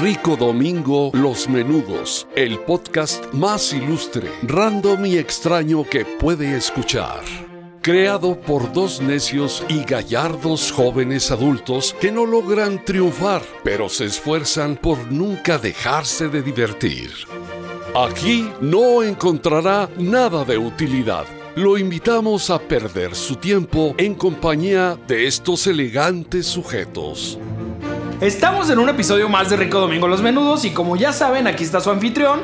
Rico Domingo Los Menudos, el podcast más ilustre, random y extraño que puede escuchar. Creado por dos necios y gallardos jóvenes adultos que no logran triunfar, pero se esfuerzan por nunca dejarse de divertir. Aquí no encontrará nada de utilidad. Lo invitamos a perder su tiempo en compañía de estos elegantes sujetos. Estamos en un episodio más de Rico Domingo Los Menudos y como ya saben, aquí está su anfitrión.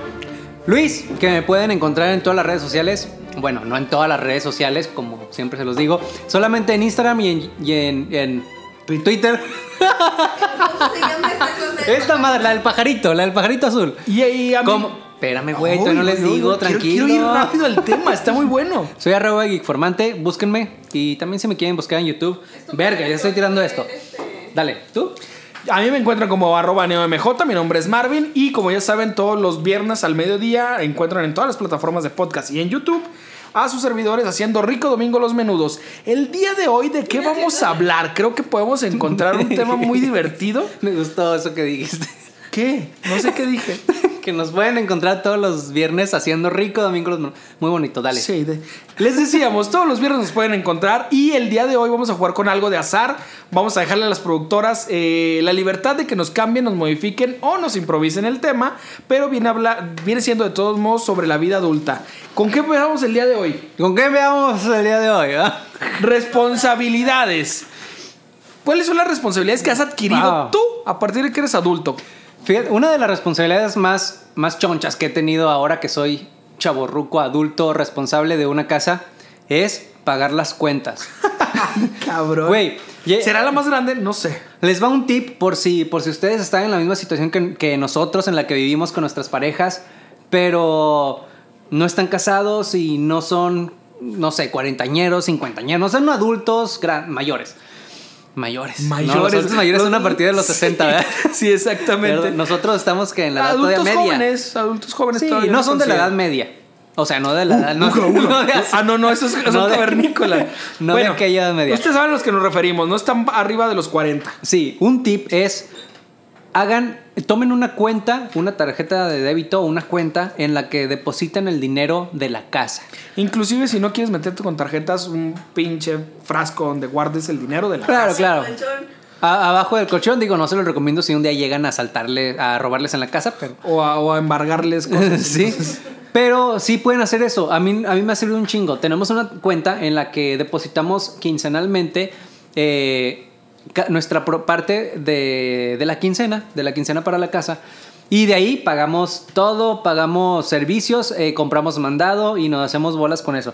Luis, que me pueden encontrar en todas las redes sociales. Bueno, no en todas las redes sociales, como siempre se los digo. Solamente en Instagram y en, y en, en Twitter. Esta madre, la del pajarito, la del pajarito azul. Y ahí a mí- ¿Cómo? Espérame, güey, no les digo, quiero- tranquilo. Quiero ir rápido al tema, está muy bueno. Soy arroba geekformante, búsquenme. Y también si me quieren buscar en YouTube. Verga, ya estoy tirando esto. Dale, ¿tú? A mí me encuentran como arroba neomj, mi nombre es Marvin y como ya saben, todos los viernes al mediodía encuentran en todas las plataformas de podcast y en YouTube a sus servidores haciendo Rico Domingo Los Menudos. El día de hoy, ¿de qué vamos a hablar? Creo que podemos encontrar un tema muy divertido. Me gustó eso que dijiste. ¿Qué? No sé qué dije. que nos pueden encontrar todos los viernes haciendo rico domingo. Muy bonito, dale. Sí, de- les decíamos, todos los viernes nos pueden encontrar y el día de hoy vamos a jugar con algo de azar. Vamos a dejarle a las productoras eh, la libertad de que nos cambien, nos modifiquen o nos improvisen el tema, pero viene, a hablar, viene siendo de todos modos sobre la vida adulta. ¿Con qué empezamos el día de hoy? ¿Con qué veamos el día de hoy? ah? Responsabilidades. ¿Cuáles son las responsabilidades que has adquirido Wow. tú a partir de que eres adulto? Fíjate, una de las responsabilidades más, más chonchas que he tenido ahora que soy chaborruco, adulto, responsable de una casa, es pagar las cuentas. Cabrón. Güey, ye- ¿será la más grande? No sé. Les va un tip por si, por si ustedes están en la misma situación que, que nosotros, en la que vivimos con nuestras parejas, pero no están casados y no son, no sé, cuarentañeros, cincuentañeros, no son adultos gran- mayores. Mayores. No, Mayores. los adultos mayores son Los- a partir de los 60, Sí, ¿verdad? Sí, exactamente. Pero nosotros estamos que en la edad todavía adultos media. jóvenes, adultos jóvenes Sí, todavía no son de la edad media. O sea, no de la edad. No, de- ah, no, no, eso es, es no de- no de aquella edad media. Ustedes saben a los que nos referimos, no están arriba de los 40. Sí, un tip es hagan, tomen una cuenta, una tarjeta de débito o una cuenta en la que depositen el dinero de la casa. Inclusive si no quieres meterte con tarjetas, un pinche frasco donde guardes el dinero de la Claro, casa. claro. A- abajo del colchón, digo, no se lo recomiendo si un día llegan a saltarle, a robarles en la casa, pero O a, o a embargarles cosas. sí. Pero sí pueden hacer eso. A mí, a mí me ha servido un chingo. Tenemos una cuenta en la que depositamos quincenalmente eh, nuestra parte de, de la quincena, de la quincena para la casa. Y de ahí pagamos todo, pagamos servicios, eh, compramos mandado y nos hacemos bolas con eso.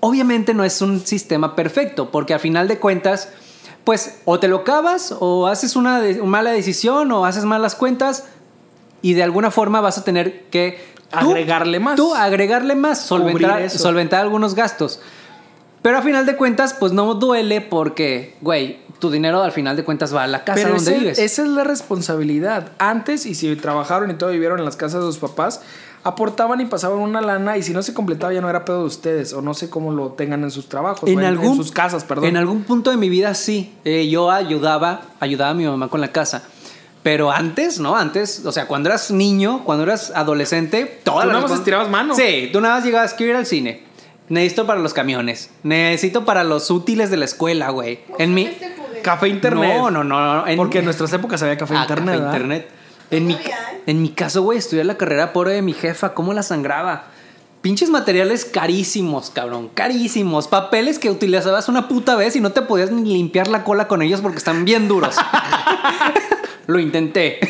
Obviamente no es un sistema perfecto, porque a final de cuentas, pues o te lo cavas o haces una de- mala decisión o haces malas cuentas y de alguna forma vas a tener que tú- Agregarle más. Tú agregarle más, solventar, solventar algunos gastos. Pero a final de cuentas, pues no duele porque, güey, tu dinero al final de cuentas va a la casa Pero donde ese- vives. esa es la responsabilidad. Antes, y si trabajaron y todo vivieron en las casas de sus papás, aportaban y pasaban una lana y si no se completaba ya no era pedo de ustedes o no sé cómo lo tengan en sus trabajos, o en, sus casas, perdón. En algún punto de mi vida sí. Eh, yo ayudaba, ayudaba a mi mamá con la casa. Pero antes, ¿no? Antes, o sea, cuando eras niño, cuando eras adolescente, todas Tú las nada más estirabas mano. Sí, tú nada más llegabas, quiero ir al cine. Necesito para los camiones. Necesito para los útiles de la escuela, güey. En mi... Café internet. No, no, no. no, en- Porque en nuestras épocas había café Ah, internet. café ¿verdad? internet. En mi, en mi caso, güey, estudié la carrera pobre de mi jefa. ¿Cómo la sangraba? Pinches materiales carísimos, cabrón. Carísimos. Papeles que utilizabas una puta vez y no te podías ni limpiar la cola con ellos porque están bien duros. Lo intenté.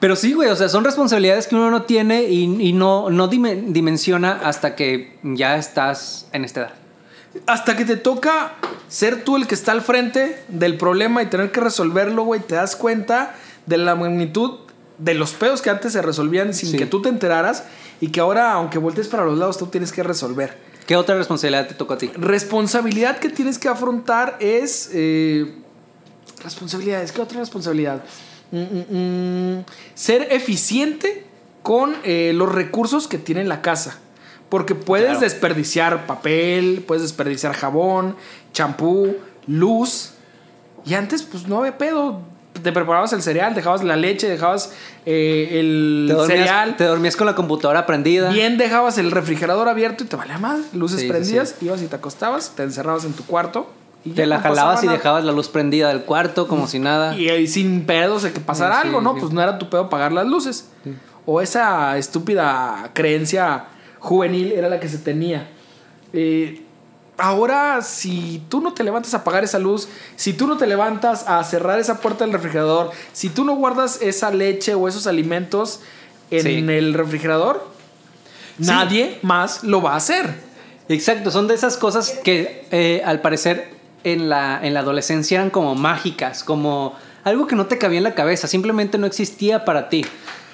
Pero sí, güey, o sea, son responsabilidades que uno no tiene y, y no, no dime- dimensiona hasta que ya estás en esta edad. Hasta que te toca ser tú el que está al frente del problema y tener que resolverlo, güey, te das cuenta de la magnitud de los pedos que antes se resolvían sin Sí. que tú te enteraras y que ahora, aunque voltees para los lados, tú tienes que resolver. ¿Qué otra responsabilidad te tocó a ti? Responsabilidad que tienes que afrontar es. eh, responsabilidades. ¿Qué otra responsabilidad? Mm, mm, mm, ser eficiente con eh, los recursos que tiene la casa. Porque puedes Claro. desperdiciar papel, puedes desperdiciar jabón, champú, luz. Y antes, pues no había pedo. Te preparabas el cereal, dejabas la leche, dejabas eh, el Te dormías, cereal. te dormías con la computadora prendida. Bien dejabas el refrigerador abierto y te valía más. Luces Sí, prendidas, sí. ibas y te acostabas, te encerrabas en tu cuarto. Y Te la no jalabas y nada. dejabas la luz prendida del cuarto como si nada. Y, ahí sin pedos de que pasara algo, ¿no? Pues no era tu pedo apagar las luces. O esa estúpida creencia juvenil era la que se tenía. Eh, ahora, si tú no te levantas a apagar esa luz, si tú no te levantas a cerrar esa puerta del refrigerador, si tú no guardas esa leche o esos alimentos en Sí. el refrigerador, Sí. nadie más lo va a hacer. Exacto, son de esas cosas que eh, al parecer en la, en la adolescencia eran como mágicas, como algo que no te cabía en la cabeza, simplemente no existía para ti.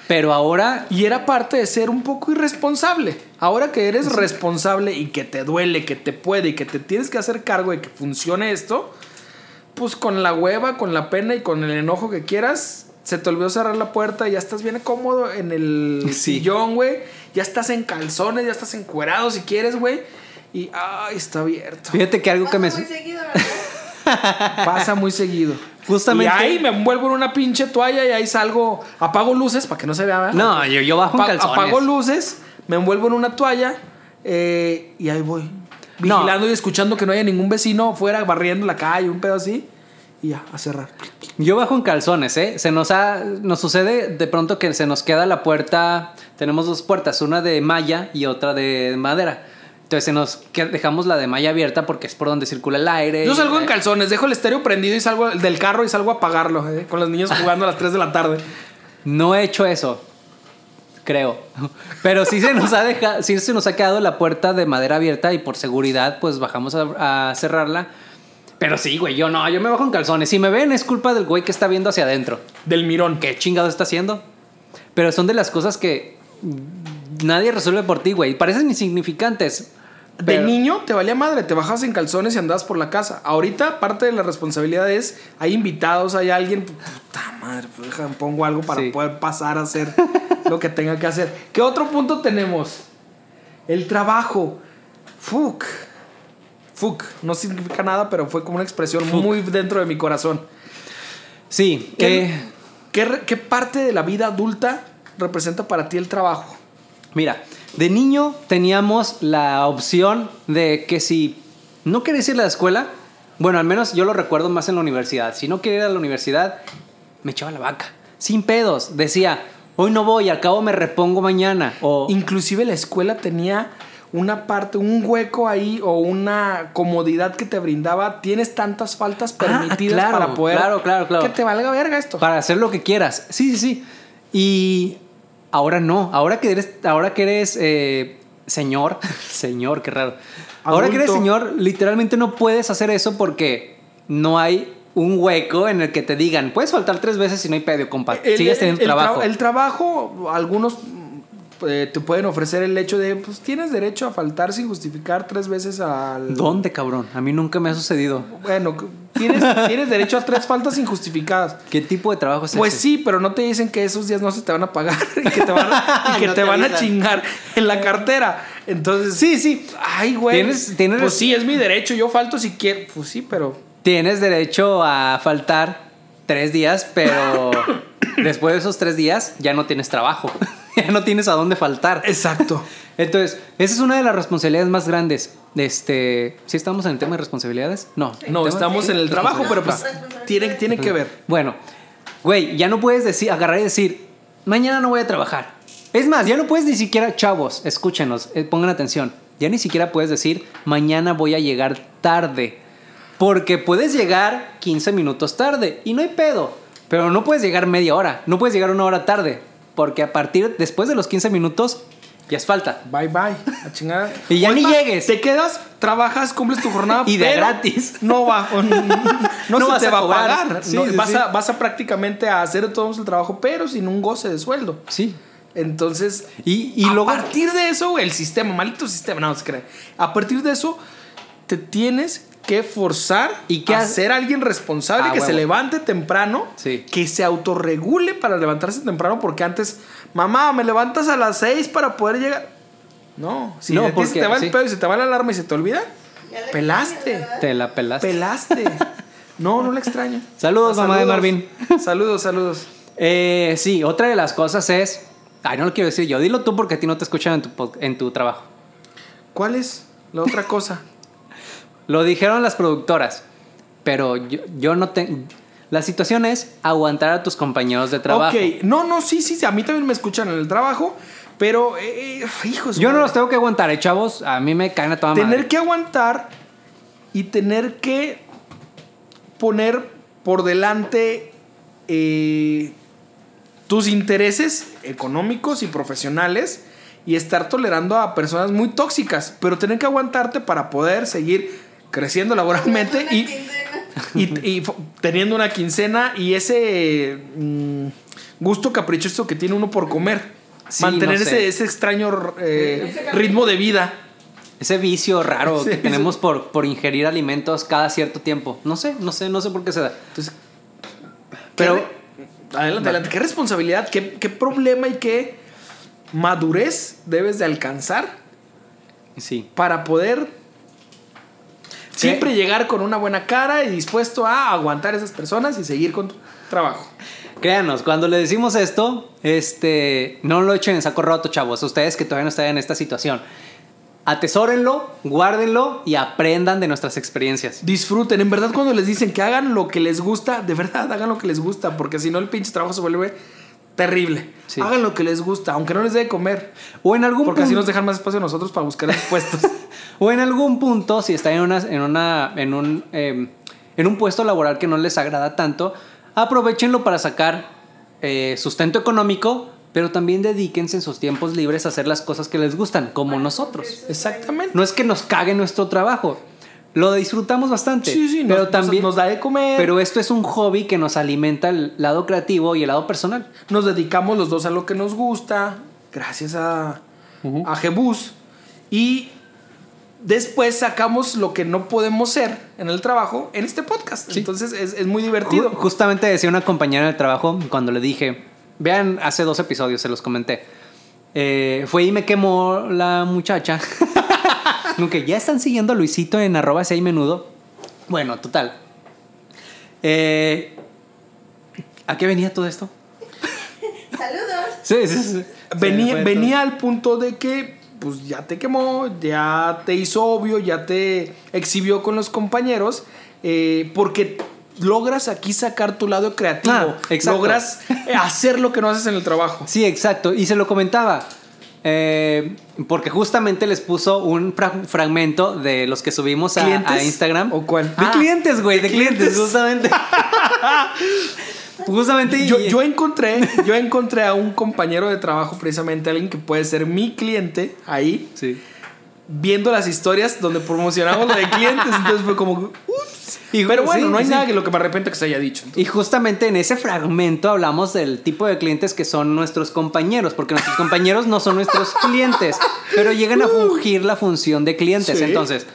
Pero ahora, Y era parte de ser un poco irresponsable. Ahora que eres responsable y que te duele, que te puede y que te tienes que hacer cargo de que funcione esto, pues con la hueva, con la pena y con el enojo que quieras, se te olvidó cerrar la puerta y ya estás bien cómodo en el Sí. sillón, güey. Ya estás en calzones, ya estás encuerado si quieres, güey. Y, ay, está abierto. fíjate que algo que me... Pasa muy seguido, ¿verdad? Pasa muy seguido. Justamente- Y ahí me envuelvo en una pinche toalla y ahí salgo, apago luces para que no se vea. ¿verdad? No, yo, yo bajo en calzones. apago luces, me envuelvo en una toalla eh, y ahí voy. No. Vigilando y escuchando que no haya ningún vecino fuera barriendo la calle, un pedo así. Y ya, a cerrar. Yo bajo en calzones, ¿eh? Se nos ha, nos sucede de pronto que se nos queda la puerta, tenemos dos puertas, una de malla y otra de madera. Entonces se nos dejamos la de malla abierta porque es por donde circula el aire. Yo salgo en calzones, dejo el estéreo prendido y salgo del carro y salgo a apagarlo, eh, con los niños jugando a las 3 de la tarde. No he hecho eso, creo. Pero sí se nos ha dejado, sí se nos ha quedado la puerta de madera abierta y por seguridad pues bajamos a, a cerrarla. Pero sí, güey, yo no, yo me bajo en calzones. Si me ven es culpa del güey que está viendo hacia adentro. Del mirón. ¿Qué chingado está haciendo? Pero son de las cosas que nadie resuelve por ti, güey. Parecen insignificantes. De niño te valía madre, te bajabas en calzones y andabas por la casa. Ahorita parte de la responsabilidad es, hay invitados, hay alguien, puta madre, pues déjame, pongo algo para Sí. poder pasar a hacer lo que tenga que hacer. ¿Qué otro punto tenemos? El trabajo. Fuck. Fuck. No significa nada, pero fue como una expresión muy dentro de mi corazón. Sí, ¿Qué, eh, qué parte de la vida adulta representa para ti el trabajo? mira, de niño teníamos la opción de que si no querías ir a la escuela, bueno, al menos yo lo recuerdo más en la universidad. Si no quería ir a la universidad, me echaba la vaca. Sin pedos. Decía, hoy no voy, al cabo me repongo mañana. O Inclusive la escuela tenía una parte, un hueco ahí o una comodidad que te brindaba. Tienes tantas faltas Ah, permitidas claro, para poder claro, claro, claro. que te valga verga esto. Para hacer lo que quieras. Sí, sí, sí. Y ahora no. Ahora que eres, ahora que eres eh, señor, señor, qué raro. Ahora que eres señor, literalmente no puedes hacer eso porque no hay un hueco en el que te digan, puedes faltar tres veces y no hay pedo, compa. El- Sigues teniendo el, tra- trabajo. el trabajo, algunos eh, te pueden ofrecer el hecho de, pues tienes derecho a faltar sin justificar tres veces al... ¿Dónde, cabrón? A mí nunca me ha sucedido. Bueno, tienes, tienes derecho a tres faltas injustificadas. ¿Qué tipo de trabajo es Pues ese? sí, pero no te dicen que esos días no se te van a pagar y que te van a, y que No te te van a avisan. chingar en la cartera. Entonces, Sí, sí. ay, güey. Tienes- tienes- Pues sí, es mi derecho. Yo falto si quiero. Pues sí, pero. Tienes derecho a faltar tres días, pero después de esos tres días ya no tienes trabajo. ya no tienes a dónde faltar. Exacto. Entonces, esa es una de las responsabilidades más grandes. Este, ¿sí estamos en el tema de responsabilidades? No. No, estamos en el trabajo, pero pues tiene, tiene que ver. Bueno, güey, ya no puedes decir, agarrar y decir, mañana no voy a trabajar. Es más, ya no puedes ni siquiera, chavos, escúchenos, eh, pongan atención. Ya ni siquiera puedes decir, mañana voy a llegar tarde. Porque puedes llegar 15 minutos tarde y no hay pedo. Pero no puedes llegar media hora, no puedes llegar una hora tarde. Porque a partir, después de los 15 minutos, ya es falta. Bye bye. A chingada. Y ya ni llegues. Te quedas, trabajas, cumples tu jornada. Y de pero gratis. No va. No, No se vas te va a pagar. Sí, No, sí, vas, sí. A, vas a prácticamente a hacer todo el trabajo, pero sin un goce de sueldo. Sí. Entonces, Y, y a luego... partir de eso, el sistema, maldito sistema, no se cree. A partir de eso, te tienes que forzar ¿Y qué a hace? ser alguien responsable Ah, que se levante temprano, Sí. que se autorregule para levantarse temprano, porque antes, mamá, me levantas a las 6 para poder llegar. No, si No, se te va el pedo y se te va la alarma y se te olvida, pelaste. Te la pelaste. Pelaste. No, no la extraño. Saludos, mamá de Marvin. Saludos, saludos. Eh, sí, otra de las cosas es. Ay, no lo quiero decir yo. Dilo tú porque a ti no te escuchan en tu, en tu trabajo. ¿Cuál es la otra cosa? Lo dijeron las productoras, pero yo, yo no tengo. La situación es aguantar a tus compañeros de trabajo. Ok, no, no, sí, sí, sí, a mí también me escuchan en el trabajo, pero, eh, eh, hijos. Yo no los tengo que aguantar, ¿eh, chavos? A mí me caen a toda Tener madre. que aguantar y tener que poner por delante eh, tus intereses económicos y profesionales y estar tolerando a personas muy tóxicas, pero tener que aguantarte para poder seguir creciendo laboralmente y, y, teniendo una quincena y ese mm, gusto caprichoso que tiene uno por comer. Sí, Mantener no sé. ese, ese extraño eh, ritmo de vida. Ese vicio raro Sí, que tenemos por, por ingerir alimentos cada cierto tiempo. No sé, no sé, no sé por qué se da. Entonces, Pero- Pero, adelante, adelante. ¿Qué responsabilidad, qué, qué problema y qué madurez debes de alcanzar Sí. para poder siempre llegar con una buena cara y dispuesto a aguantar a esas personas y seguir con tu trabajo? Créanos, cuando le decimos esto, este, no lo echen en saco roto, chavos. Ustedes que todavía no están en esta situación. Atesórenlo, guárdenlo y aprendan de nuestras experiencias. Disfruten, en verdad cuando les dicen que hagan lo que les gusta, de verdad hagan lo que les gusta, porque si no el pinche trabajo se vuelve terrible. Sí. Hagan lo que les gusta, aunque no les dé de comer, O en algún porque así nos dejan más espacio a nosotros para buscar puestos. O en algún punto, si están en, una, en, una, en, un, eh, en un puesto laboral que no les agrada tanto, aprovechenlo para sacar eh, sustento económico, pero también dedíquense en sus tiempos libres a hacer las cosas que les gustan, como nosotros. Exactamente. No es que nos cague nuestro trabajo, lo disfrutamos bastante. Sí, sí, pero nos- también nos da de comer. Pero esto es un hobby que nos alimenta el lado creativo y el lado personal. Nos dedicamos los dos a lo que nos gusta, gracias a, a Jebus. Y después sacamos lo que no podemos ser en el trabajo en este podcast. Entonces es, es muy divertido. Ju- Justamente decía una compañera del trabajo cuando le dije, vean, hace dos episodios se los comenté. Eh, fue y me quemó la muchacha. Nunca, ya están siguiendo a Luisito en arroba seis menudo. Bueno, total. Eh, ¿A qué venía todo esto? Saludos. Sí, sí, sí. venía, venía al punto de que pues ya te quemó, ya te hizo obvio, ya te exhibió con los compañeros, eh, porque logras aquí sacar tu lado creativo, Ah, exacto. logras hacer lo que no haces en el trabajo. Sí, exacto. Y se lo comentaba. Eh, porque justamente les puso un fra- fragmento de los que subimos a, Instagram. ¿O cuál? De Ah, clientes, güey, de, de clientes, clientes. justamente. justamente. Yo, yo encontré, yo encontré a un compañero de trabajo, precisamente alguien que puede ser mi cliente ahí, Sí. viendo las historias donde promocionamos lo de clientes. Entonces fue como. Y- Pero bueno, sí, no hay sí. nada que lo que me arrepiento que se haya dicho. Y justamente en ese fragmento hablamos del tipo de clientes que son nuestros compañeros, porque nuestros compañeros no son nuestros clientes, pero llegan a fungir la función de clientes. Sí. Entonces,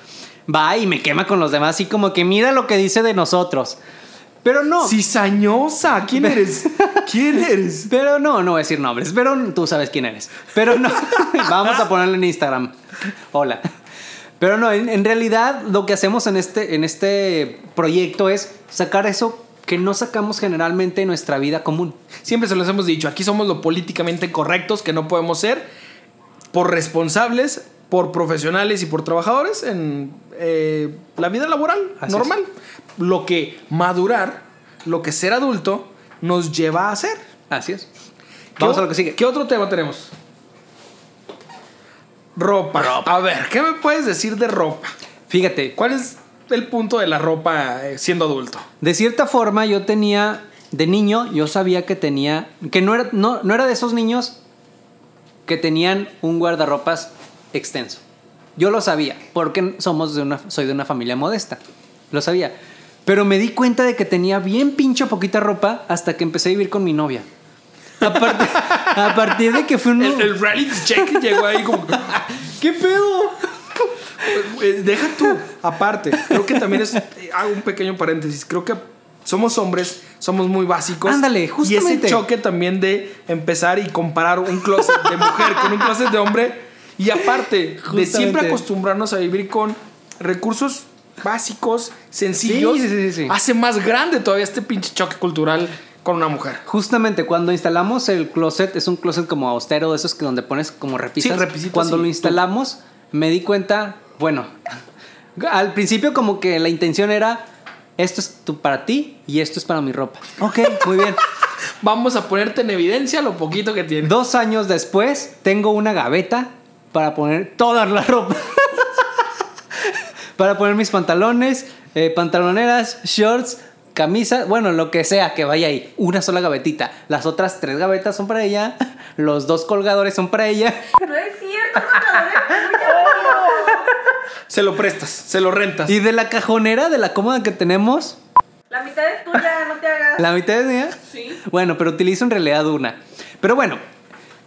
va y me quema con los demás, así como que mira lo que dice de nosotros. Pero no. Cizañosa, ¿quién eres? ¿Quién eres? Pero no, no voy a decir nombres, pero tú sabes quién eres. Pero no, vamos a ponerlo en Instagram. Hola. Pero no, en, en realidad lo que hacemos en este, en este proyecto es sacar eso que no sacamos generalmente en nuestra vida común. Siempre se los hemos dicho, aquí somos lo políticamente correctos que no podemos ser por responsables, por profesionales y por trabajadores en eh, la vida laboral Así normal. Lo que madurar, lo que ser adulto nos lleva a hacer. Así es. ¿Qué Vamos a lo que sigue. ¿Qué otro tema tenemos? Ropa. A ver, ¿qué me puedes decir de ropa? Fíjate, ¿Cuál es el punto de la ropa eh, siendo adulto? de cierta forma yo tenía, de niño, yo sabía que tenía, que no era, no, no era de esos niños que tenían un guardarropas extenso. Yo lo sabía, porque somos de una, soy de una familia modesta. Lo sabía. Pero me di cuenta de que tenía bien pincho poquita ropa hasta que empecé a vivir con mi novia. Aparte- a partir de que fue un... El, el reality check llegó ahí como... ¿Qué pedo? Eh, Deja tú, aparte, creo que también es, eh, hago un pequeño paréntesis, creo que somos hombres, somos muy básicos. Ándale, Y justamente. ese choque también de empezar y comparar un closet de mujer con un closet de hombre. Y aparte, de Justamente. siempre acostumbrarnos a vivir con recursos básicos, sencillos, Sí, sí, sí, sí. hace más grande todavía este pinche choque cultural con una mujer. Justamente cuando instalamos el closet, es un closet como austero, de esos que donde pones como repisas. Sí, repisitas, Cuando sí. lo instalamos, me di cuenta, bueno, al principio como que la intención era, esto es tu- para ti y esto es para mi ropa. Ok, muy bien. Vamos a ponerte en evidencia lo poquito que tiene. Dos años después, tengo una gaveta para poner toda la ropa. para poner mis pantalones, eh, pantaloneras, shorts, camisas, bueno, lo que sea que vaya ahí. Una sola gavetita. Las otras tres gavetas son para ella. Los dos colgadores son para ella. No es cierto, contadores. Se lo prestas, se lo rentas. Y de la cajonera, de la cómoda que tenemos, La mitad es tuya, no te hagas. la mitad es mía. Sí. Bueno, pero utilizo en realidad una. Pero bueno,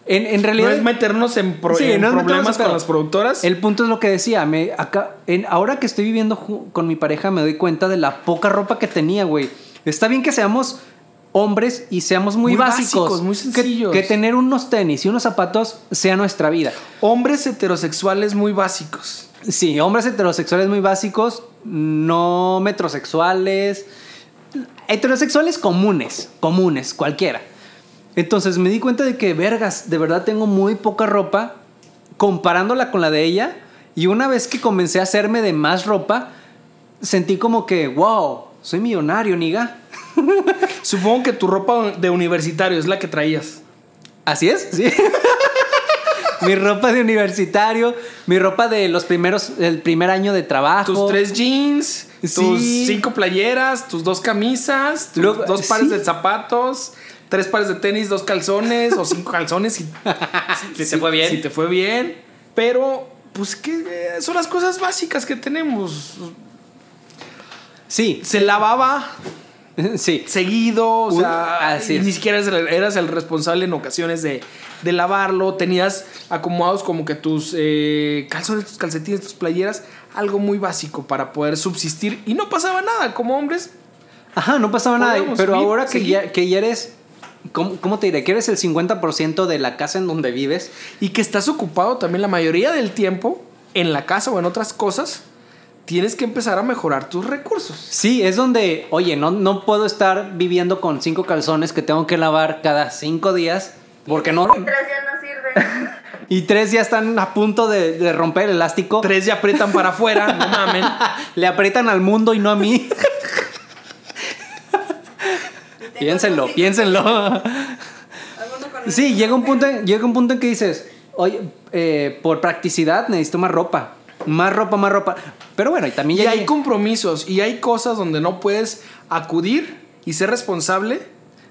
en, en no realidad... es meternos en, pro- Sí, en no problemas con las productoras. El punto es lo que decía, me acá en ahora que estoy viviendo con mi pareja me doy cuenta de la poca ropa que tenía, güey. Está bien que seamos hombres y seamos muy, Muy básicos, básicos, muy Que- sencillos. Que, tener unos tenis y unos zapatos sea nuestra vida. Hombres heterosexuales muy básicos. Sí, hombres heterosexuales muy básicos, no metrosexuales, heterosexuales comunes, comunes, cualquiera. Entonces me di cuenta de que, vergas, de verdad tengo muy poca ropa comparándola con la de ella. Y una vez que comencé a hacerme de más ropa, sentí como que, wow, soy millonario, niga. Supongo que tu ropa de universitario es la que traías. Así es, sí. mi ropa de universitario, mi ropa de los primeros, el primer año de trabajo. Tus tres jeans, tus Sí. cinco playeras, tus dos camisas, tus dos pares sí. de zapatos, tres pares de tenis, dos calzones o cinco calzones. Si, Si te fue bien. Si te fue bien. Pero, pues, que eh, son las cosas básicas que tenemos. Sí, Se lavaba sí. seguido, o sea, así ni siquiera eras el, responsable en ocasiones de, de lavarlo. Tenías acomodados como que tus eh, calzones, tus calcetines, tus playeras, algo muy básico para poder subsistir y no pasaba nada. Como hombres, Ajá, no pasaba nada. Pero vivir, ahora que seguir. ya, que ya eres, ¿cómo, cómo te diré? Que eres el 50% de la casa en donde vives. y que estás ocupado también la mayoría del tiempo en la casa o en otras cosas, tienes que empezar a mejorar tus recursos. Sí, es donde, oye, no, no puedo estar viviendo con cinco calzones que tengo que lavar cada cinco días. Porque no. Y tres ya no sirve. Y tres ya están a punto de, de romper el elástico. Tres ya aprietan para afuera, no mamen. Le aprietan al mundo y no a mí. Piénsenlo, piénsenlo. Sí, llega un punto, en- llega un punto en que dices, oye, eh, por practicidad necesito más ropa. Más ropa, más ropa. Pero bueno, y también Y hay compromisos y hay cosas donde no puedes acudir y ser responsable.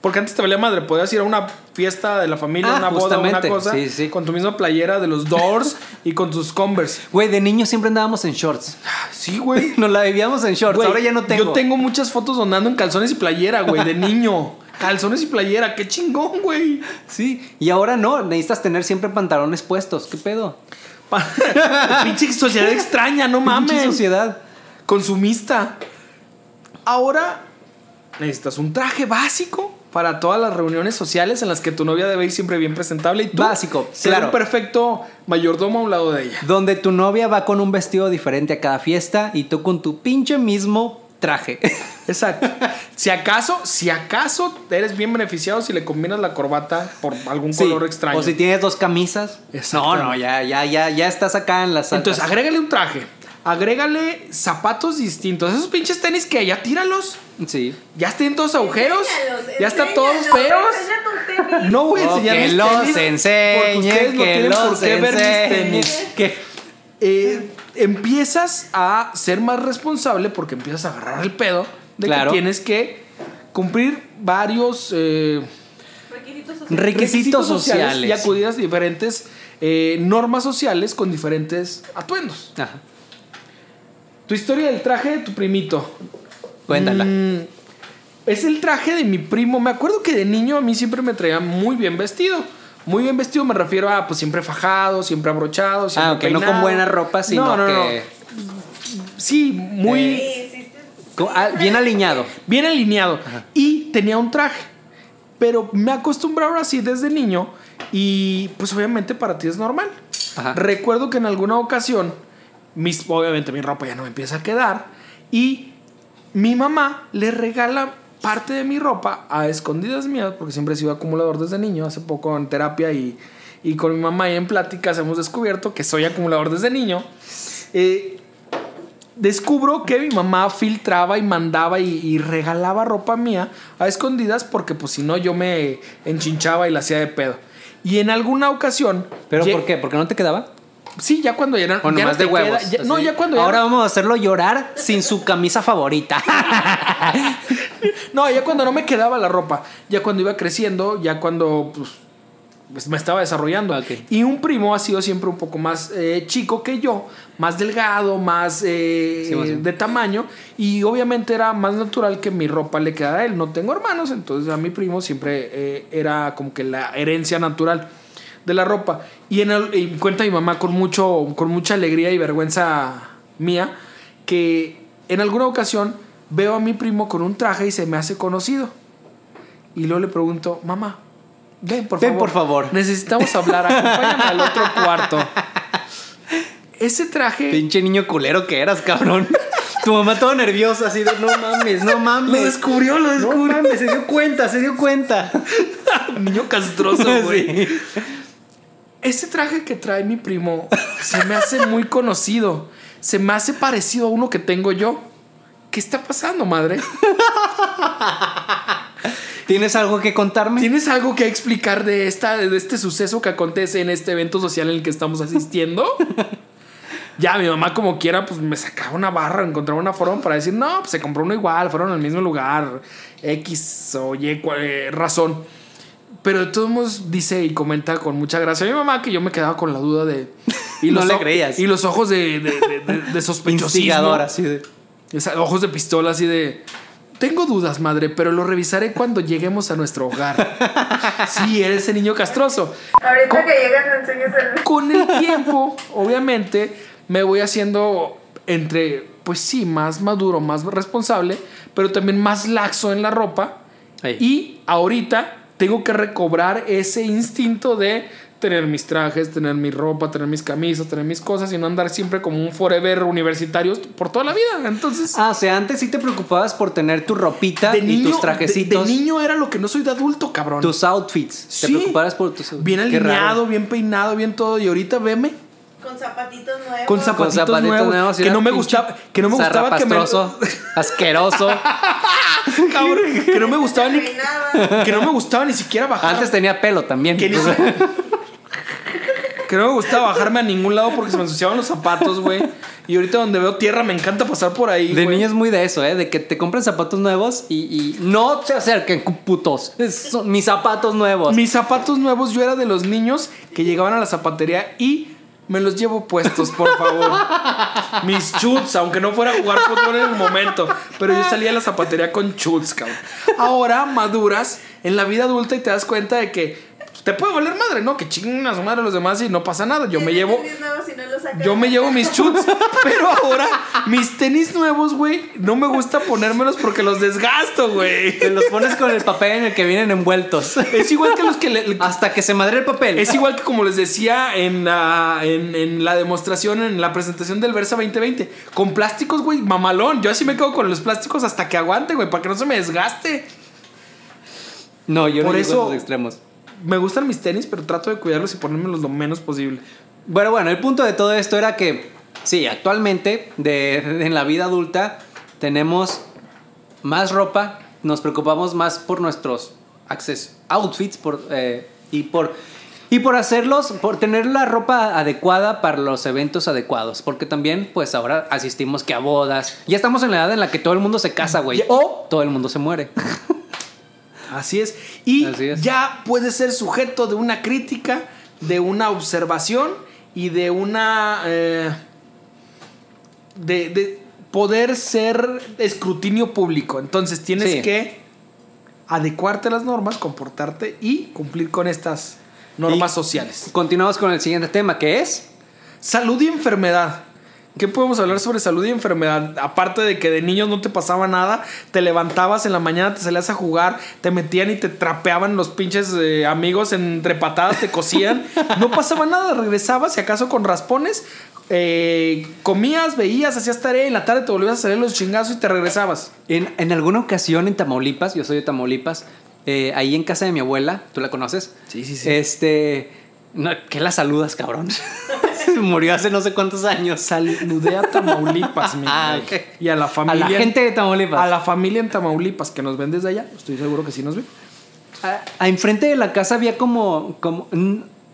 Porque antes te valía madre, podías ir a una fiesta de la familia, Ah, una boda, una justamente. cosa, Sí, sí. con tu misma playera de los Doors y con tus Converse. Güey, de niño siempre andábamos en shorts. Sí, güey. Nos la vivíamos en shorts. Güey, Ahora ya no tengo. Yo tengo muchas fotos donde ando en calzones y playera, güey, de niño. Calzones y playera, qué chingón, güey. Sí, y ahora no. Necesitas tener siempre pantalones puestos. ¿Qué pedo? Pinche sociedad extraña, no Pinche mames. sociedad. Consumista. Ahora necesitas un traje básico para todas las reuniones sociales en las que tu novia debe ir siempre bien presentable y tú Básico, ser claro. un perfecto mayordomo a un lado de ella. Donde tu novia va con un vestido diferente a cada fiesta y tú con tu pinche mismo traje. Exacto. si acaso, si acaso eres bien beneficiado si le combinas la corbata por algún Sí, color extraño. O si tienes dos camisas. No, no, ya, ya, ya, ya estás acá en las altas. Entonces, agrégale un traje. Agrégale zapatos distintos. Esos pinches tenis que ya tíralos. Sí. Ya tienen todos agujeros. Enséñalos, Ya están todos feos. No voy a enseñar que mis los tenis, porque ustedes no que tienen por los qué ver mis tenis. Que- Eh, empiezas a ser más responsable porque empiezas a agarrar el pedo de Claro. que tienes que cumplir varios eh, Requisitos sociales. Requisitos sociales. y acudir a diferentes eh, normas sociales con diferentes atuendos. Ajá. Tu historia del traje de tu primito. Cuéntala. Mm, es el traje de mi primo. Me acuerdo que de niño a mí siempre me traía muy bien vestido. Muy bien vestido me refiero a pues siempre fajado, siempre abrochado, siempre Ah, ok, no con buena ropa, sino No, no, no. que Sí, muy Sí, sí. co- ah, bien alineado. bien alineado. Y tenía un traje. Pero me acostumbraron así desde niño. Y pues obviamente para ti es normal. Ajá. Recuerdo que en alguna ocasión, mis, obviamente mi ropa ya no me empieza a quedar. Y mi mamá le regala parte de mi ropa a escondidas mías, porque siempre he sido acumulador desde niño. Hace poco en terapia y, y con mi mamá y en pláticas hemos descubierto que soy acumulador desde niño. Eh, descubro que mi mamá filtraba y mandaba y, y regalaba ropa mía a escondidas porque pues si no yo me enchinchaba y la hacía de pedo. Y en alguna ocasión... ¿Pero por qué? ¿Porque no te quedaba? Sí, ya cuando ya, O ya nomás de huevos. queda- ya- no, cuando ya- Ahora vamos a hacerlo llorar sin su camisa favorita. No, ya cuando no me quedaba la ropa, ya cuando iba creciendo, ya cuando pues, pues, me estaba desarrollando. Ok. Y un primo ha sido siempre un poco más eh, chico que yo, más delgado, más eh, Sí, de tamaño. Y obviamente era más natural que mi ropa le quedara a él. No tengo hermanos, entonces a mi primo siempre eh, era como que la herencia natural de la ropa. Y, en el, y cuenta mi mamá con, mucho, con mucha alegría y vergüenza mía que en alguna ocasión veo a mi primo con un traje y se me hace conocido. Y luego le pregunto, mamá, ven por Ven, favor. por favor. Necesitamos hablar, acompáñame al otro cuarto. Ese traje Pinche niño culero que eras, cabrón. Tu mamá toda nerviosa, así de no mames, no mames. lo descubrió, lo No descubrió. mames, se dio cuenta, se dio cuenta. Niño castroso, güey. Sí. Ese traje que trae mi primo se me hace muy conocido. Se me hace parecido a uno que tengo yo. ¿Qué está pasando, madre? ¿Tienes algo que contarme? ¿Tienes algo que explicar de, esta, de este suceso que acontece en este evento social en el que estamos asistiendo? ya, mi mamá como quiera, pues me sacaba una barra, encontraba una forma para decir, no, pues se compró uno igual, fueron al mismo lugar, X o Y eh, razón. Pero de todos modos dice y comenta con mucha gracia a mi mamá que yo me quedaba con la duda de... Y No le creías. Y los ojos de, de, de, de- de sospechosismo. Instigador, así de. Esa- ojos de pistola así de... Tengo dudas, madre, pero lo revisaré cuando lleguemos a nuestro hogar. Sí, eres ese niño castroso. Ahorita que llegas me enseñas el... Con el tiempo, obviamente, me voy haciendo entre, pues sí, más maduro, más responsable, pero también más laxo en la ropa. Ahí. Y ahorita tengo que recobrar ese instinto de tener mis trajes, tener mi ropa, tener mis camisas, tener mis cosas y no andar siempre como un forever universitario por toda la vida. Entonces, Ah, o sea, antes sí te preocupabas por tener tu ropita de y niño, tus trajecitos, de, de niño era lo que no soy de adulto, cabrón. tus outfits. Te Sí. preocupabas por tus bien Qué raro. alineado, bien peinado, bien todo. Y ahorita veme Con zapatitos nuevos. con zapatitos, nuevos, que no me gustaba, que no me gustaba que me, asqueroso. cabrón, que no me gustaba ni que no me gustaba ni siquiera bajar. Antes tenía pelo también. que, ni si- que no me gustaba bajarme a ningún lado porque se me ensuciaban los zapatos, güey. Y ahorita donde veo tierra me encanta pasar por ahí, De niño es muy de eso, ¿eh? De que te compran zapatos nuevos y, y no se acerquen, putos. Es- son mis zapatos nuevos. Mis zapatos nuevos, yo era de los niños que llegaban a la zapatería y me los llevo puestos, por favor. Mis chuts, aunque no fuera a jugar fútbol en el momento. Pero yo salía a la zapatería con chuts, cabrón. Ahora maduras en la vida adulta y te das cuenta de que te puede valer madre, ¿no? Que chinguen a su madre los demás y no pasa nada. Yo me llevo. tenis nuevos y no los. Yo me llevo mis chuts, pero ahora mis tenis nuevos, güey, no me gusta ponérmelos porque los desgasto, güey. Te los pones con el papel en el que vienen envueltos. Es igual que los que le, Hasta que se madre el papel. Es igual que como les decía en la, en, en la demostración, en la presentación del Versa 2020. Con plásticos, güey, mamalón. Yo así me quedo con los plásticos hasta que aguante, güey, para que no se me desgaste. No, yo Por no llego a eso- esos extremos. Me gustan mis tenis, pero trato de cuidarlos y ponérmelos lo menos posible. Bueno, bueno, el punto de todo esto era que, sí, actualmente, de, de- en la vida adulta, tenemos más ropa, nos preocupamos más por nuestros accesos, outfits, por, eh, y por... Y por hacerlos, por tener la ropa adecuada para los eventos adecuados. Porque también, pues ahora asistimos que a bodas. Ya estamos en la edad en la que todo el mundo se casa, güey. O todo el mundo se muere. Así es. Y Así es. ya puede ser sujeto de una crítica, de una observación y de una. eh, de, de poder ser escrutinio público. Entonces tienes Sí. que adecuarte a las normas, comportarte y cumplir con estas normas Y- sociales. Continuamos con el siguiente tema, que es... Salud y enfermedad. ¿Qué podemos hablar sobre salud y enfermedad? Aparte de que de niños no te pasaba nada, te levantabas en la mañana, te salías a jugar, te metían y te trapeaban los pinches eh, amigos entre patadas, te cosían. No pasaba nada, regresabas, si acaso con raspones, eh, comías, veías, hacías tarea y en la tarde te volvías a salir los chingazos y te regresabas. En, en alguna ocasión en Tamaulipas, yo soy de Tamaulipas, eh, ahí en casa de mi abuela, ¿tú la conoces? Sí, sí, sí. Este. No, ¿Qué la saludas, cabrón? Murió hace no sé cuántos años. Saludé a Tamaulipas, mi Ah. Y a la A familia. la gente de Tamaulipas. A la familia en Tamaulipas que nos ven desde allá. Estoy seguro que sí nos ven. A- a enfrente de la casa había como, como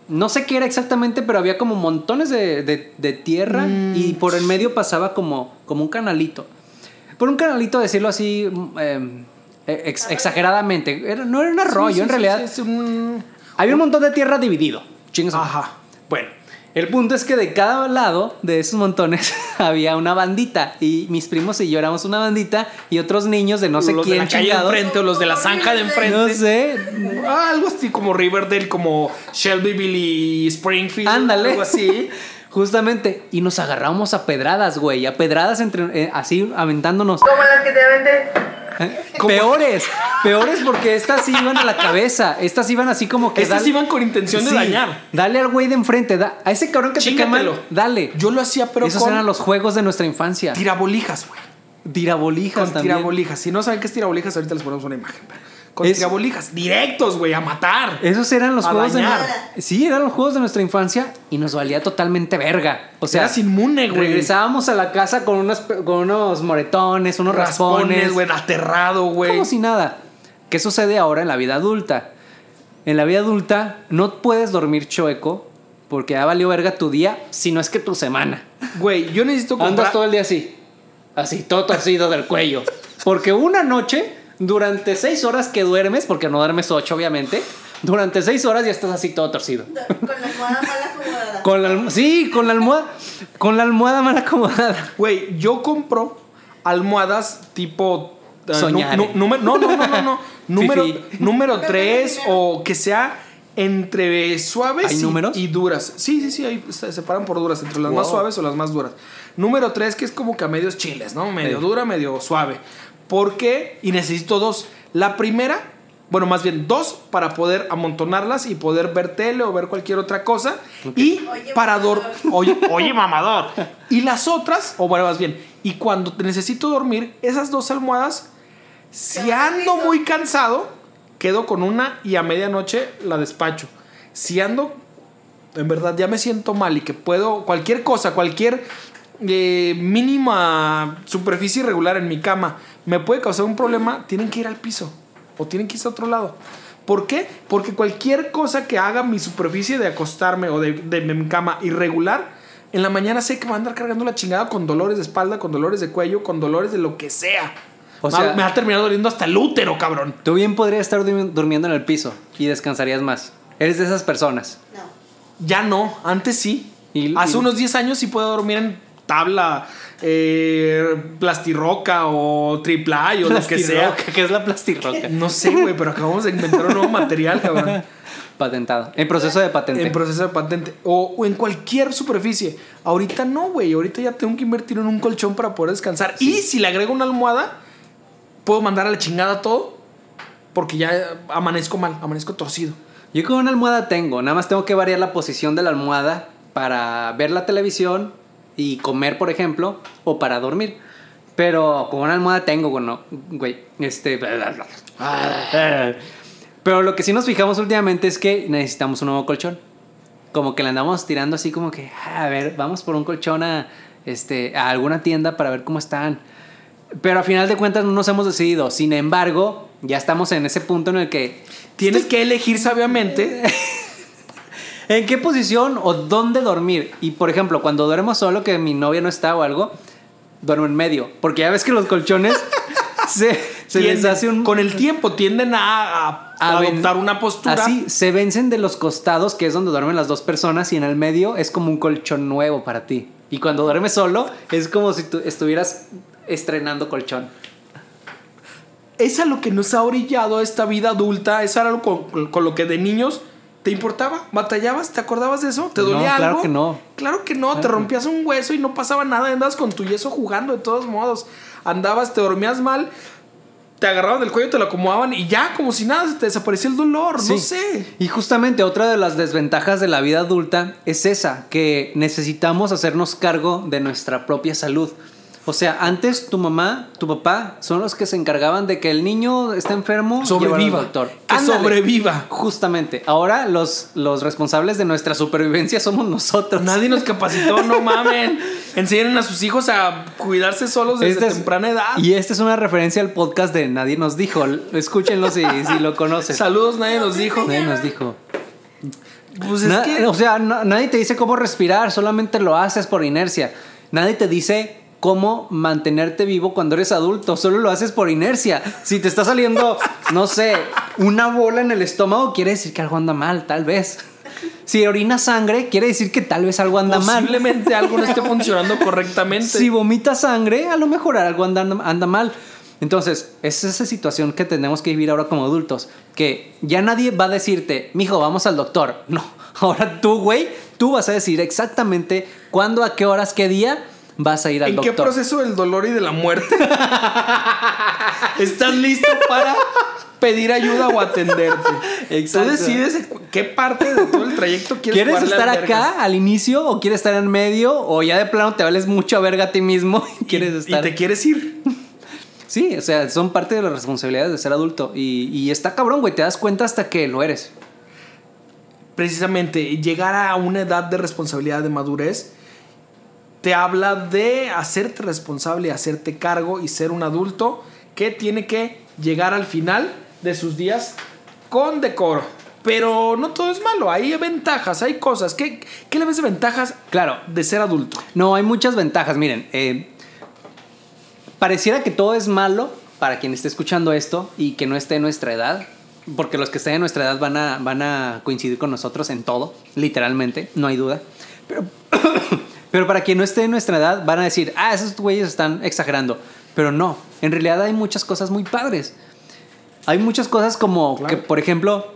no sé qué era exactamente, pero había como montones de, de- de tierra Mm. y por el medio pasaba como, como un canalito. Por un canalito, decirlo así, em, ex- exageradamente. Era- no era un arroyo, Sí, sí, en sí, realidad. sí, es un- Había un montón de tierra dividido. Chingas. Ajá. Bueno, el punto es que de cada lado de esos montones había una bandita y mis primos y yo éramos una bandita y otros niños de no sé los quién de la calle de enfrente o los de la zanja de enfrente. No sé, Ah, algo así como Riverdale, como Shelbyville y Springfield. Ándale. Algo así. Justamente, y nos agarramos a pedradas, güey, a pedradas entre eh, así aventándonos. Como las que te Peores, peores porque estas sí iban a la cabeza, estas iban así como que Estas dale- iban con intención de Sí, dañar. Dale al güey de enfrente, da- a ese cabrón que te Chingatelo. quema, dale. Yo lo hacía, pero Esos con eran los juegos de nuestra infancia. tirabolijas, güey. Tirabolijas Con también. tirabolijas. Si no saben qué es tirabolijas, ahorita les ponemos una imagen. Con Es- tirabolijas. Directos, güey, a matar. Esos eran los juegos dañar. de Sí, eran los juegos de nuestra infancia y nos valía totalmente verga. O sea, Eras inmune, güey. regresábamos a la casa con unos, con unos moretones, unos raspones, Raspones, güey, aterrado, güey. como si nada. ¿Qué sucede ahora en la vida adulta? En la vida adulta no puedes dormir chueco porque ya valió verga tu día, si no es que tu semana. Güey, yo necesito comprar. Andas todo el día así, así, todo torcido del cuello. Porque una noche, durante seis horas que duermes, porque no duermes ocho, obviamente, durante seis horas ya estás así todo torcido. Con la almohada mal acomodada. Con la, alm- sí, con la almohada, con la almohada mal acomodada. Güey, yo compro almohadas tipo. nu- nu- número- no, no, no, no, no. número, número 3 o que sea entre suaves ¿Hay y, números? y duras. Sí, sí, sí, ahí se separan por duras, entre las más Wow. suaves o las más duras. Número 3, que es como que a medios chiles, ¿no? Medio Sí. dura, medio suave. ¿Por qué? Y necesito dos. La primera, bueno, más bien dos para poder amontonarlas y poder ver tele o ver cualquier otra cosa. Y Oye, para dormir. mamador. Oye, oye, mamador. Y las otras, o bueno, más bien, y cuando necesito dormir, esas dos almohadas, si ando muy cansado, quedo con una y a medianoche la despacho. Si ando, en verdad, ya me siento mal y que puedo, cualquier cosa, cualquier eh, mínima superficie irregular en mi cama me puede causar un problema, tienen que ir al piso o tienen que irse a otro lado. ¿Por qué? Porque cualquier cosa que haga mi superficie de acostarme o de, de mi cama irregular, en la mañana sé que me va a andar cargando la chingada con dolores de espalda, con dolores de cuello, con dolores de lo que sea. O Me va- sea- me va a terminar doliendo hasta el útero, cabrón. Tú bien podrías estar durmi- durmiendo en el piso y descansarías más. Eres de esas personas. No. Ya no, antes sí. Y- Hace y- unos 10 años sí puedo dormir en tabla, eh, plastirroca o triple A o lo que sea. ¿Qué es la plastirroca? No sé, güey, pero acabamos de inventar un nuevo material, cabrón. Patentado. En proceso de patente. En proceso de patente. O, o en cualquier superficie. Ahorita no, güey. Ahorita ya tengo que invertir en un colchón para poder descansar. Y si le agrego una almohada, puedo mandar a la chingada todo. Porque ya amanezco mal, amanezco torcido. Yo con una almohada tengo, nada más tengo que variar la posición de la almohada para ver la televisión y comer, por ejemplo, o para dormir. Pero con una almohada tengo, bueno, güey, este... Pero lo que sí nos fijamos últimamente es que necesitamos un nuevo colchón. Como que le andamos tirando así como que, "Ah, a ver, vamos por un colchón a, este, a alguna tienda para ver cómo están. Pero a final de cuentas no nos hemos decidido. Sin embargo, ya estamos en ese punto en el que Tienes que elegir sabiamente. ¿En qué posición o dónde dormir? Y por ejemplo, cuando duermo solo, que mi novia no está o algo, duermo en medio. Porque ya ves que los colchones se, se les tienden- hace un. Con el tiempo tienden a, a- a a ven- adoptar una postura. Así, se vencen de los costados, que es donde duermen las dos personas, y en el medio es como un colchón nuevo para ti. Y cuando duermes solo, es como si tú estuvieras estrenando colchón. Es a lo que nos ha orillado esta vida adulta. Es algo con, con lo que de niños te importaba. ¿Batallabas? ¿Te acordabas de eso? ¿Te No, dolía claro algo? que no. Claro que no. te rompías un hueso y no pasaba nada. Andabas con tu yeso jugando de todos modos. Andabas, te dormías mal. te agarraban del cuello, te lo acomodaban y ya, como si nada, se te desaparecía el dolor, no sé. Y justamente otra de las desventajas de la vida adulta es esa, que necesitamos hacernos cargo de nuestra propia salud. O sea, antes tu mamá, tu papá son los que se encargaban de que el niño está enfermo, Sobreviva. al doctor. Que Ándale. sobreviva. Justamente. Ahora los, los responsables de nuestra supervivencia somos nosotros. Nadie nos capacitó, no mamen. Enseñen a sus hijos a cuidarse solos desde Este es- temprana edad. Y esta es una referencia al podcast de Nadie nos dijo. Escúchenlo si, si lo conocen. Saludos, nadie nos dijo. Nadie nos dijo. Pues es Na- que O sea, na- nadie te dice cómo respirar, solamente lo haces por inercia. Nadie te dice cómo mantenerte vivo cuando eres adulto, solo lo haces por inercia. Si te está saliendo, no sé, una bola en el estómago, quiere decir que algo anda mal, tal vez. Si orinas sangre, quiere decir que tal vez algo anda mal. posiblemente algo no esté funcionando correctamente. Si vomitas sangre, a lo mejor algo anda, anda mal. Entonces, es esa situación que tenemos que vivir ahora como adultos. Que ya nadie va a decirte, mijo, vamos al doctor. No, ahora tú, güey, tú vas a decir exactamente cuándo, a qué horas, qué día vas a ir al ¿En qué doctor. proceso del dolor y de la muerte estás listo para pedir ayuda o atenderte? Exacto. Tú decides qué parte de todo el trayecto quieres ¿Quieres estar acá al inicio o quieres estar en medio o ya de plano te vales mucho a verga a ti mismo y quieres Y- estar? Y te quieres ir. Sí, o sea, son parte de las responsabilidades de ser adulto y, y está cabrón, güey, te das cuenta hasta que lo eres. Precisamente, llegar a una edad de responsabilidad, de madurez, te habla de hacerte responsable, hacerte cargo y ser un adulto que tiene que llegar al final de sus días con decoro. Pero no todo es malo, hay ventajas, hay cosas. ¿Qué, qué le ves de ventajas Claro, de ser adulto? No, hay muchas ventajas. Miren, eh, pareciera que todo es malo para quien esté escuchando esto y que no esté en nuestra edad, porque los que estén en nuestra edad van a, van a coincidir con nosotros en todo, literalmente, no hay duda. Pero, pero para quien no esté en nuestra edad van a decir, ah, esos güeyes están exagerando. Pero no, en realidad hay muchas cosas muy padres. Hay muchas cosas como Claro. que, por ejemplo,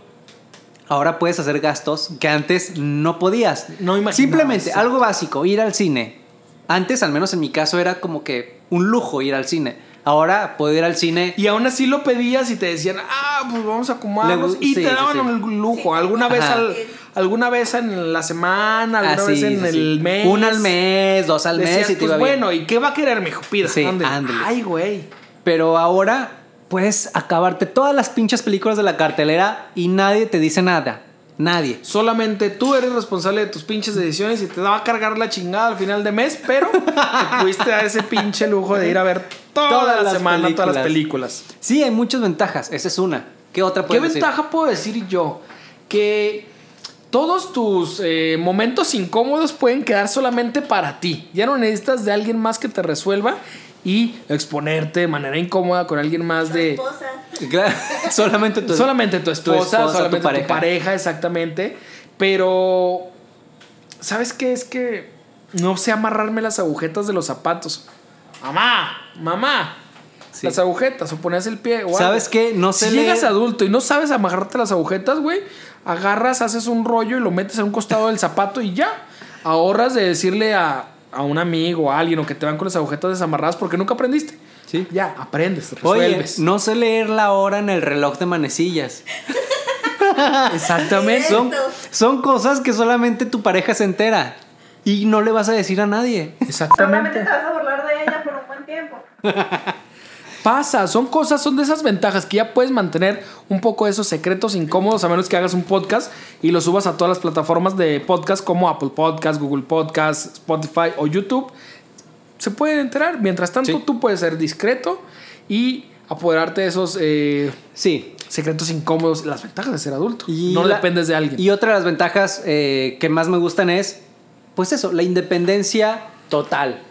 ahora puedes hacer gastos que antes no podías. No imaginabas. Simplemente algo básico, ir al cine. Antes, al menos en mi caso, era como que un lujo ir al cine. Ahora puedo ir al cine. Y aún así lo pedías y te decían, ah, pues vamos a acomodarnos. Le- Y sí, te daban sí. un lujo. Alguna vez, Ajá. al- alguna vez en la semana, alguna Ah, sí, vez en sí, sí. el mes. Una al mes, dos al Decías, mes y te pues iba bien. bueno, ¿y qué va a querer, mijo? Pida. Ay, güey. Pero ahora puedes acabarte todas las pinches películas de la cartelera y nadie te dice nada. Nadie. Solamente tú eres responsable de tus pinches decisiones y te va a cargar la chingada al final de mes, pero te pudiste dar ese pinche lujo de ir a ver toda Todas la las semana todas las películas. Sí, hay muchas ventajas. Esa es una. ¿Qué otra ¿Qué puedes decir? ventaja puedo decir yo? Que todos tus eh, momentos incómodos pueden quedar solamente para ti. Ya no necesitas de alguien más que te resuelva y exponerte de manera incómoda con alguien más Tu de... esposa. Claro, solamente tu, solamente tu esposa, solamente tu pareja. pareja. exactamente. Pero, ¿sabes qué? Es que no sé amarrarme las agujetas de los zapatos. Mamá, mamá. Sí. Las agujetas, o pones el pie. o algo. ¿Sabes qué? No sé Si llegas adulto y no sabes amarrarte las agujetas, güey, agarras, haces un rollo y lo metes en un costado del zapato y ya. Ahorras de decirle a, a un amigo o a alguien o que te van con las agujetas desamarradas porque nunca aprendiste. Sí. Ya, aprendes, Oye, no sé leer la hora en el reloj de manecillas. Exactamente. Son, son cosas que solamente tu pareja se entera. Y no le vas a decir a nadie. Solamente Exactamente. te vas a burlar de ella por un buen tiempo. Pasa, son cosas, son de esas ventajas que ya puedes mantener un poco esos secretos incómodos a menos que hagas un podcast y lo subas a todas las plataformas de podcast como Apple Podcast, Google Podcast, Spotify o YouTube. Se pueden enterar. Mientras tanto, Sí. tú puedes ser discreto y apoderarte de esos eh, Sí. secretos incómodos. Las ventajas de ser adulto. Y no la- dependes de alguien. Y otra de las ventajas eh, que más me gustan es, pues eso, la independencia total.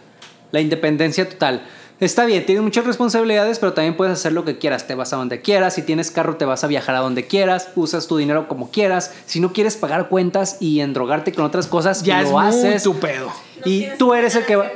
La independencia total. Está bien, tienes muchas responsabilidades, pero también puedes hacer lo que quieras. Te vas a donde quieras. Si tienes carro, te vas a viajar a donde quieras. Usas tu dinero como quieras. Si no quieres pagar cuentas y endrogarte con otras cosas, ya lo es muy haces. tu pedo. y tú eres el que va...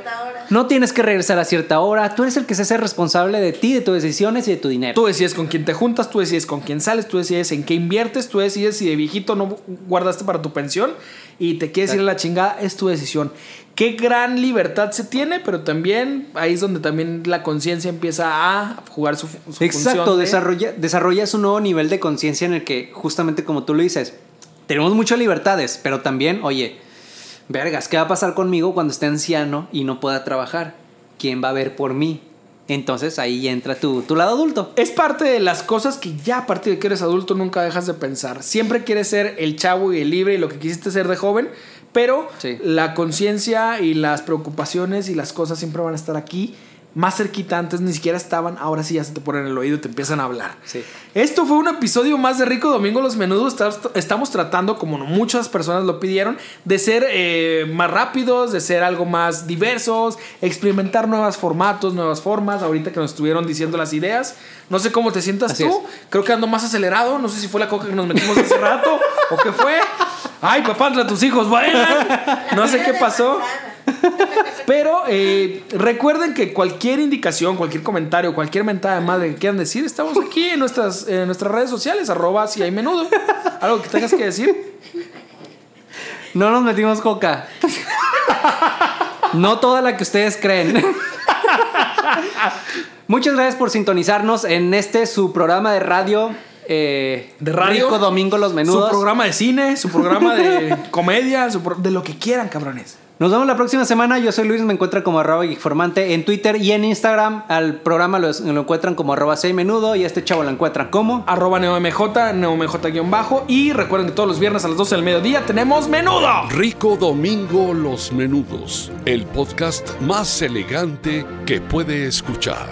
No tienes que regresar a cierta hora, tú eres el que se hace responsable de ti, de tus decisiones y de tu dinero. Tú decides con quién te juntas, tú decides con quién sales, tú decides en qué inviertes, tú decides si de viejito no guardaste para tu pensión y te quieres ir a la chingada, es tu decisión. Qué gran libertad se tiene, pero también ahí es donde también la conciencia empieza a jugar su, su Exacto, de- desarrolla, desarrollas un nuevo nivel de conciencia en el que, justamente como tú lo dices, tenemos muchas libertades, pero también, oye, vergas, ¿qué va a pasar conmigo cuando esté anciano y no pueda trabajar? ¿Quién va a ver por mí? Entonces ahí entra tu, tu lado adulto. Es parte de las cosas que ya a partir de que eres adulto nunca dejas de pensar. Siempre quieres ser el chavo y el libre y lo que quisiste ser de joven, pero Sí. la conciencia y las preocupaciones y las cosas siempre van a estar aquí. Más cerquita antes ni siquiera estaban, ahora sí ya se te ponen en el oído y te empiezan a hablar. Sí. Esto fue un episodio más de Rico Domingo Los Menudos. Estamos- tratando, como muchas personas lo pidieron, de ser eh, más rápidos, de ser algo más diversos, experimentar nuevos formatos, nuevas formas. Ahorita que nos estuvieron diciendo las ideas. No sé cómo te sientas Así tú. es. Creo que ando más acelerado. No sé si fue la coca que nos metimos hace rato o qué fue. Ay, papá, entre tus hijos bailan. No sé qué pasó. Pero eh, recuerden que cualquier indicación, cualquier comentario, cualquier mentada de madre que quieran decir, estamos aquí en nuestras, en nuestras redes sociales, arroba si hay menudo. Algo que tengas que decir. No nos metimos coca. No toda la que ustedes creen. Muchas gracias por sintonizarnos en este su programa de radio. eh, De radio. Rico Domingo Los Menudos. Su programa de cine, su programa de comedia, su pro- de lo que quieran, cabrones. Nos vemos la próxima semana. Yo soy Luis, me encuentran como arroba geekformante en Twitter y en Instagram. Al programa lo, lo encuentran como arroba seis menudo y a este chavo lo encuentran como... Arroba neomj, neomj-bajo. Y recuerden que todos los viernes a las 12 del mediodía tenemos menudo. Rico Domingo Los Menudos, el podcast más elegante que puede escuchar.